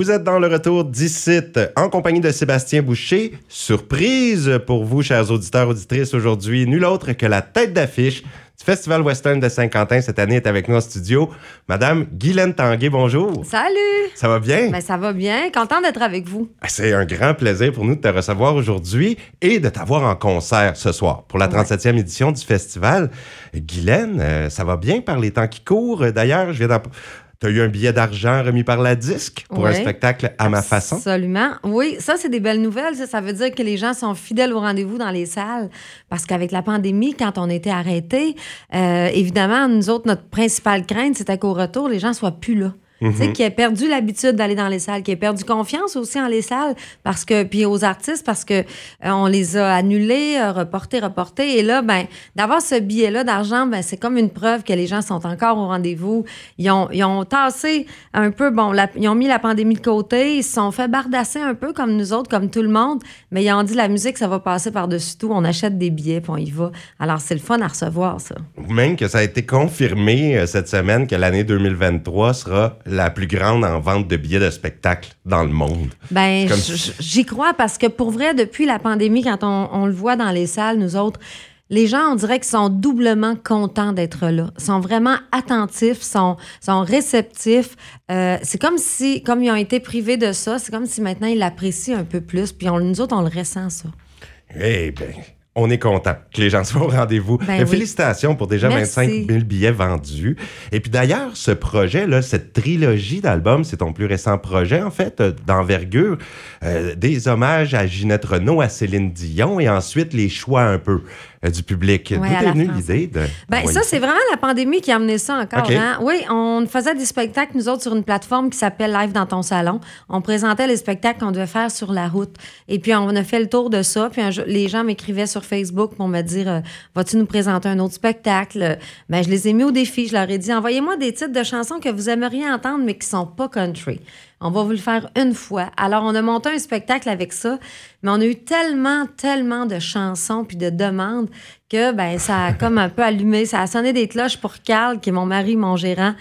Vous êtes dans le retour d'ici en compagnie de Sébastien Boucher. Surprise pour vous, chers auditeurs, auditrices, aujourd'hui, nul autre que la tête d'affiche du Festival Western de Saint-Quentin cette année est avec nous en studio. Madame Guylaine Tanguay, bonjour. Salut! Ça va bien? Ben, ça va bien. Content d'être avec vous. Ah, c'est un grand plaisir pour nous de te recevoir aujourd'hui et de t'avoir en concert ce soir pour la 37e édition du festival. Guylaine, euh, ça va bien par les temps qui courent. D'ailleurs, je viens d'en tu as eu un billet d'argent remis par la disque pour un spectacle à ma façon? Absolument. Oui, ça, c'est des belles nouvelles. Ça, veut dire que les gens sont fidèles au rendez-vous dans les salles. Parce qu'avec la pandémie, quand on était arrêtés, euh, évidemment, nous autres, notre principale crainte, c'était qu'au retour, les gens soient plus là. Mhm. Qui a perdu l'habitude d'aller dans les salles, qui a perdu confiance aussi en les salles, parce que, puis aux artistes, parce que euh, on les a annulés, euh, reportés, reportés. Et là, ben, d'avoir ce billet-là d'argent, ben, c'est comme une preuve que les gens sont encore au rendez-vous. Ils ont, ils ont tassé un peu, bon, ils ont mis la pandémie de côté, ils se sont fait bardasser un peu comme nous autres, comme tout le monde, mais ils ont dit la musique, ça va passer par-dessus tout. On achète des billets, puis on y va. Alors, c'est le fun à recevoir, ça. Même que ça a été confirmé euh, cette semaine que l'année 2023 sera la plus grande en vente de billets de spectacle dans le monde. Ben, j'y crois parce que pour vrai, depuis la pandémie, quand on, le voit dans les salles, nous autres, les gens, on dirait qu'ils sont doublement contents d'être là. Ils sont vraiment attentifs, sont, sont réceptifs. Euh, c'est comme si, comme ils ont été privés de ça, c'est comme si maintenant ils l'apprécient un peu plus. Puis on, nous autres, on le ressent, ça. Eh bien, on est content que les gens soient au rendez-vous. Ben félicitations pour déjà 25 000 billets vendus. Et puis d'ailleurs, ce projet, là, cette trilogie d'albums, c'est ton plus récent projet, en fait, euh, d'envergure. Euh, des hommages à Ginette Renault, à Céline Dion, et ensuite les choix un peu du public. D'où est venue l'idée de. Ben, ça, c'est vraiment la pandémie qui a amené ça encore. Hein? Oui, on faisait des spectacles, nous autres, sur une plateforme qui s'appelle Live dans ton salon. On présentait les spectacles qu'on devait faire sur la route. Et puis, on a fait le tour de ça. Puis, les gens m'écrivaient sur Facebook pour me dire euh, Vas-tu nous présenter un autre spectacle? Ben, Je les ai mis au défi. Je leur ai dit Envoyez-moi des titres de chansons que vous aimeriez entendre, mais qui sont pas country. On va vous le faire une fois. Alors, on a monté un spectacle avec ça, mais on a eu tellement, tellement de chansons puis de demandes que ben, ça a comme un peu allumé. Ça a sonné des cloches pour Carl, qui est mon mari, mon gérant.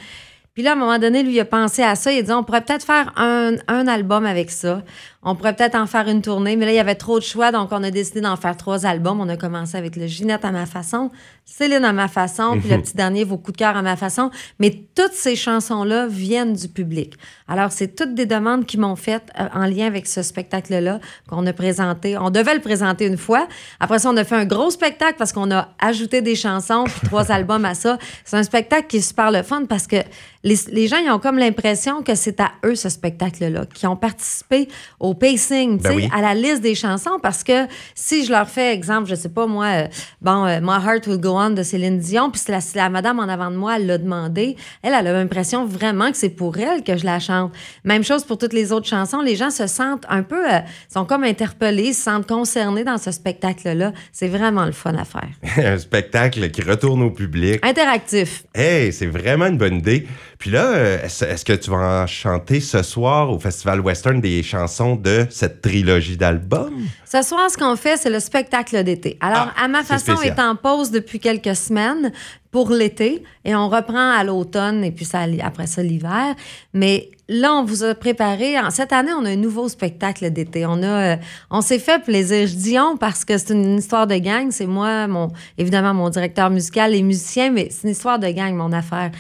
Puis là, à un moment donné, lui, il a pensé à ça. Il a dit, on pourrait peut-être faire un, un album avec ça. On pourrait peut-être en faire une tournée, mais là, il y avait trop de choix, donc on a décidé d'en faire trois albums. On a commencé avec le Ginette à ma façon, Céline à ma façon, puis le mhm. petit dernier, Vos coups de cœur à ma façon. Mais toutes ces chansons-là viennent du public. Alors, c'est toutes des demandes qui m'ont faites euh, en lien avec ce spectacle-là qu'on a présenté. On devait le présenter une fois. Après ça, on a fait un gros spectacle parce qu'on a ajouté des chansons, puis trois albums à ça. C'est un spectacle qui est super le fun parce que les, les gens, ils ont comme l'impression que c'est à eux, ce spectacle-là, qui ont participé au au pacing, ben à la liste des chansons, parce que si je leur fais exemple, je sais pas moi, euh, bon, euh, My Heart Will Go On de Céline Dion, puis la, la, madame en avant de moi, l'a demandé, elle, elle a l'impression vraiment que c'est pour elle que je la chante. Même chose pour toutes les autres chansons, les gens se sentent un peu, euh, sont comme interpellés, se sentent concernés dans ce spectacle-là. C'est vraiment le fun à faire. Un spectacle qui retourne au public. Interactif. Hey, c'est vraiment une bonne idée. Puis là, est-ce que tu vas en chanter ce soir au Festival Western des chansons de cette trilogie d'albums? Ce soir, ce qu'on fait, c'est le spectacle d'été. Alors, ah, à ma façon, est, est en pause depuis quelques semaines pour l'été et on reprend à l'automne et puis ça, après ça l'hiver. Mais là, on vous a préparé. Cette année, on a un nouveau spectacle d'été. On a, euh, on s'est fait plaisir. Je dis on parce que c'est une histoire de gang. C'est moi, mon, évidemment, mon directeur musical, les musiciens, mais c'est une histoire de gang, mon affaire.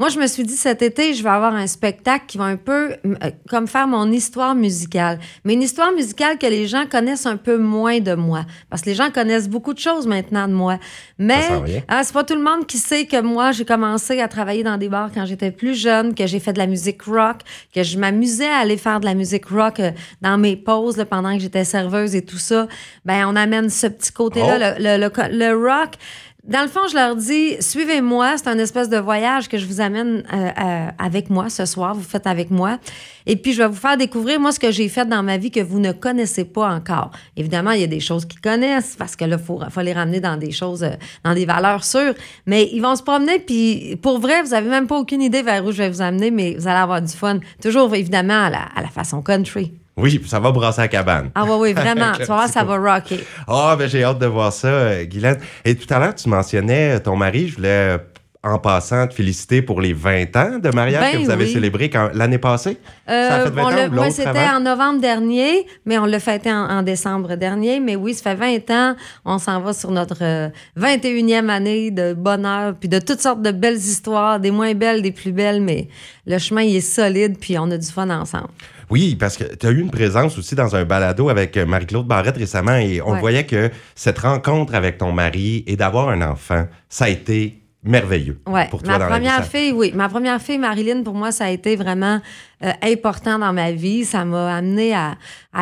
Moi, je me suis dit cet été, je vais avoir un spectacle qui va un peu euh, comme faire mon histoire musicale. Mais une histoire musicale que les gens connaissent un peu moins de moi. Parce que les gens connaissent beaucoup de choses maintenant de moi. Mais hein, c'est pas tout le monde qui sait que moi, j'ai commencé à travailler dans des bars quand j'étais plus jeune, que j'ai fait de la musique rock, que je m'amusais à aller faire de la musique rock euh, dans mes pauses pendant que j'étais serveuse et tout ça. Ben, on amène ce petit côté-là, oh. le, le, le rock. Dans le fond, je leur dis, suivez-moi, c'est un espèce de voyage que je vous amène euh, euh, avec moi ce soir, vous faites avec moi. Et puis, je vais vous faire découvrir, moi, ce que j'ai fait dans ma vie que vous ne connaissez pas encore. Évidemment, il y a des choses qu'ils connaissent, parce que là, il faut, les ramener dans des choses, euh, dans des valeurs sûres. Mais ils vont se promener, puis pour vrai, vous n'avez même pas aucune idée vers où je vais vous amener, mais vous allez avoir du fun. Toujours, évidemment, à la façon country. Oui, ça va brasser la cabane. Ah oui, oui, vraiment. tu vois, ça va rocker. Ah, ben j'ai hâte de voir ça, euh, Guylaine. Et tout à l'heure, tu mentionnais ton mari, je voulais en passant, te féliciter pour les 20 ans de mariage que ben vous avez célébré l'année passée. Euh, ça a fait 20 ans c'était en novembre dernier, mais on l'a fêté en, décembre dernier. Mais oui, ça fait 20 ans. On s'en va sur notre 21e euh, année de bonheur, puis de toutes sortes de belles histoires, des moins belles, des plus belles, mais le chemin, il est solide, puis on a du fun ensemble. Oui, parce que tu as eu une présence aussi dans un balado avec Marie-Claude Barrette récemment et on voyait que cette rencontre avec ton mari et d'avoir un enfant, ça a été merveilleux pour toi ma première fille, oui. Ma première fille, Marilyn, pour moi, ça a été vraiment euh, important dans ma vie. Ça m'a amené à,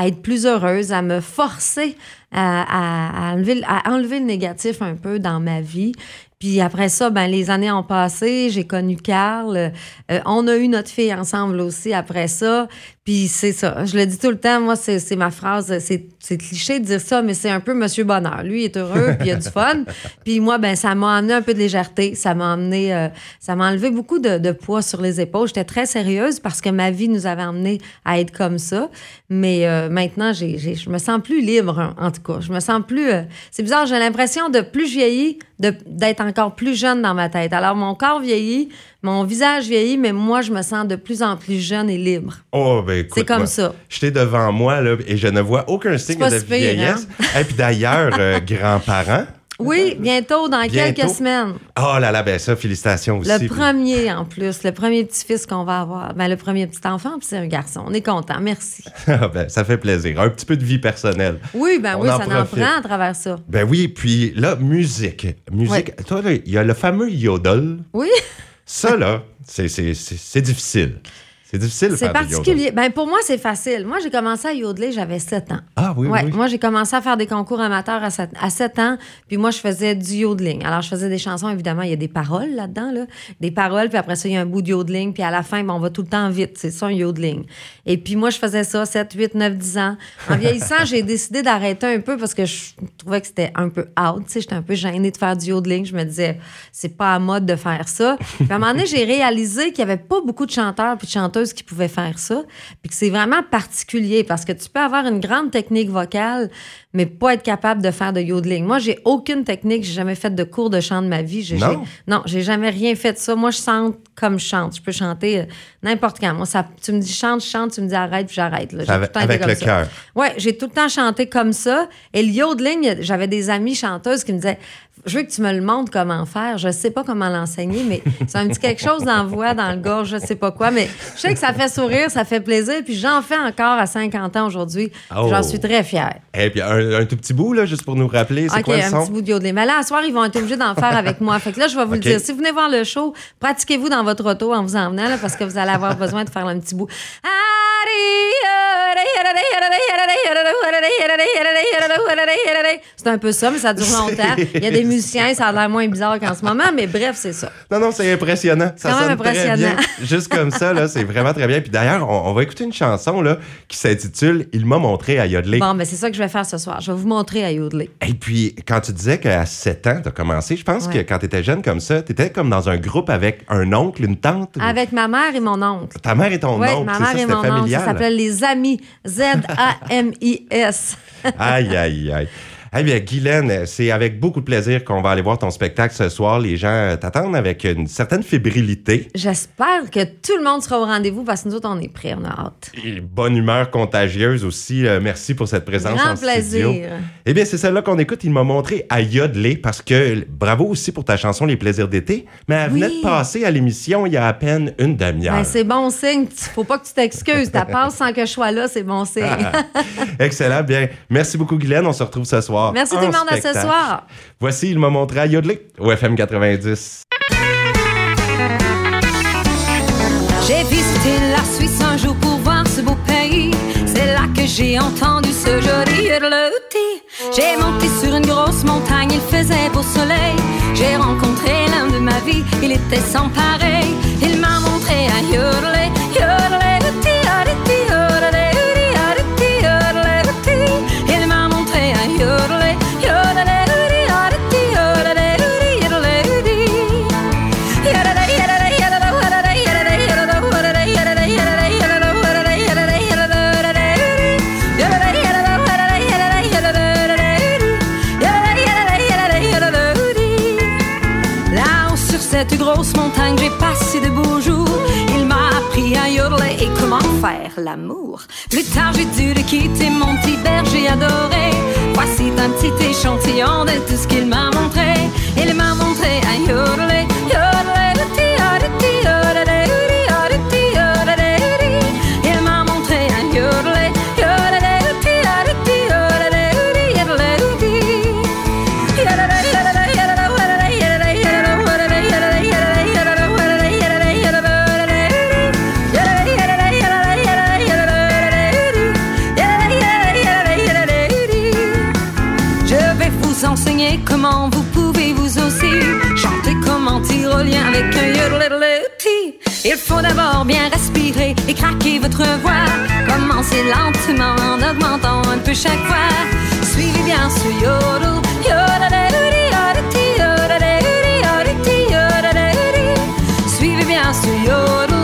être plus heureuse, à me forcer à, enlever, à enlever le négatif un peu dans ma vie. Puis après ça, ben, les années ont passé, j'ai connu Carl. Euh, on a eu notre fille ensemble aussi après ça. Puis c'est ça. Je le dis tout le temps, moi, c'est ma phrase. C'est cliché de dire ça, mais c'est un peu Monsieur Bonheur. Lui, il est heureux, puis il a du fun. Puis moi, ben ça m'a amené un peu de légèreté. Ça m'a amené, euh, ça m'a enlevé beaucoup de, poids sur les épaules. J'étais très sérieuse parce que ma vie nous avait amené à être comme ça. Mais euh, maintenant, j'ai, je me sens plus libre, hein, en tout cas. Je me sens plus. c'est bizarre, j'ai l'impression de plus vieillir, d'être encore plus jeune dans ma tête. Alors, mon corps vieillit, mon visage vieillit, mais moi, je me sens de plus en plus jeune et libre. Oh, ben écoute. C'est comme ça. J'étais devant moi, là, et je ne vois aucun signe de hein? vieillesse. Et puis d'ailleurs, euh, grands-parents, oui, bientôt, dans quelques semaines. Oh là là, ben ça, félicitations aussi. Le premier, en plus, le premier petit-fils qu'on va avoir. Ben, le premier petit-enfant, puis c'est un garçon. On est content, merci. Ah, ben, ça fait plaisir. Un petit peu de vie personnelle. Oui, ben oui, ça en prend à travers ça. Ben oui, puis là, musique. Musique. Toi, il y a le fameux yodel. Oui. Ça, là, c'est difficile. C'est difficile faire particulier. Ben, pour moi, c'est facile. Moi, j'ai commencé à yodeler, j'avais 7 ans. Ah oui, ouais, oui. Moi, j'ai commencé à faire des concours amateurs à 7, à 7, ans. Puis moi, je faisais du yodeling. Alors, je faisais des chansons, évidemment, il y a des paroles là-dedans. Là. Des paroles, puis après ça, il y a un bout de yodeling. Puis à la fin, ben, on va tout le temps vite. C'est ça, un yodeling. Et puis moi, je faisais ça 7, 8, 9, 10 ans. En vieillissant, j'ai décidé d'arrêter un peu parce que je trouvais que c'était un peu out. J'étais un peu gênée de faire du yodeling. Je me disais, c'est pas à mode de faire ça. Puis à un moment donné, j'ai réalisé qu'il y avait pas beaucoup de chanteurs puis de chanteuses qui pouvaient faire ça. Puis que c'est vraiment particulier parce que tu peux avoir une grande technique vocale, mais pas être capable de faire de yodeling. Moi, j'ai aucune technique, j'ai jamais fait de cours de chant de ma vie. non? Non, j'ai jamais rien fait de ça. Moi, je chante comme je chante. Je peux chanter euh, n'importe quand. Moi, ça, tu me dis chante, chante, tu me dis arrête, puis j'arrête. Avec, avec le cœur. Oui, j'ai tout le temps chanté comme ça. Et le yodeling, j'avais des amies chanteuses qui me disaient je veux que tu me le montres comment faire. Je sais pas comment l'enseigner, mais c'est un petit quelque chose dans la voix, dans le gorge, je sais pas quoi. Mais je sais que ça fait sourire, ça fait plaisir. Puis j'en fais encore à 50 ans aujourd'hui. J'en suis très fière. Et eh, puis un, tout petit bout, là, juste pour nous rappeler, c'est quoi le son? un petit bout de yodeling. Mais là, à soir, ils vont être obligés d'en faire avec moi. Fait que là, je vais vous le dire. Si vous venez voir le show, pratiquez-vous dans votre auto en vous emmenant, là, parce que vous allez avoir besoin de faire un petit bout. C'est un peu ça, mais ça dure longtemps. Il y a des musiciens, ça a l'air moins bizarre qu'en ce moment, mais bref, c'est ça. Non, non, c'est impressionnant. Ça sonne impressionnant. très bien. Juste comme ça, là, c'est vraiment très bien. Puis d'ailleurs, on, va écouter une chanson là, qui s'intitule Il m'a montré à yodeler. Bon, mais c'est ça que je vais faire ce soir. Je vais vous montrer à yodeler. Et puis, quand tu disais qu'à 7 ans, tu as commencé, je pense que quand tu étais jeune comme ça, tu étais comme dans un groupe avec un oncle, une tante. Avec ma mère et mon oncle. Ta mère et ton oncle. ma mère et mon oncle. Ça s'appelle Les Amis. Z-A-M-I-S. aïe, aïe, aïe. Eh bien, Guylaine, c'est avec beaucoup de plaisir qu'on va aller voir ton spectacle ce soir. Les gens t'attendent avec une certaine fébrilité. J'espère que tout le monde sera au rendez-vous parce que nous autres, on est prêts, on a hâte. Et bonne humeur contagieuse aussi. Euh, merci pour cette présence Grand plaisir. Eh bien, c'est celle-là qu'on écoute. Il m'a montré à yodeler parce que bravo aussi pour ta chanson Les plaisirs d'été. Mais elle venait de passer à l'émission il y a à peine une demi-heure. Ben, c'est bon signe. Faut pas que tu t'excuses. Ta passe sans que je sois là, c'est bon signe. Excellent. Bien, merci beaucoup, Guylaine. On se retrouve ce soir. Merci tout le monde à ce soir. Voici, il m'a montré à Yodeling au FM 90. J'ai visité la Suisse un jour pour voir ce beau pays. C'est là que j'ai entendu ce joli yodelouti. J'ai monté sur une grosse montagne, il faisait beau soleil. J'ai rencontré l'un de ma vie, il était sans pareil. Il m'a montré à cette grosse montagne, j'ai passé de beaux jours. Il m'a appris à hurler et comment faire l'amour. Plus tard, j'ai dû le quitter, mon petit berger adoré. Voici un petit échantillon de tout ce qu'il m'a montré. Il m'a montré à hurler. hurler un yodeler, yodeler, Il faut d'abord bien respirer et craquer votre voix. Commencez lentement en augmentant un peu chaque fois. Suivez bien ce yodel, Suivez bien ce yodel.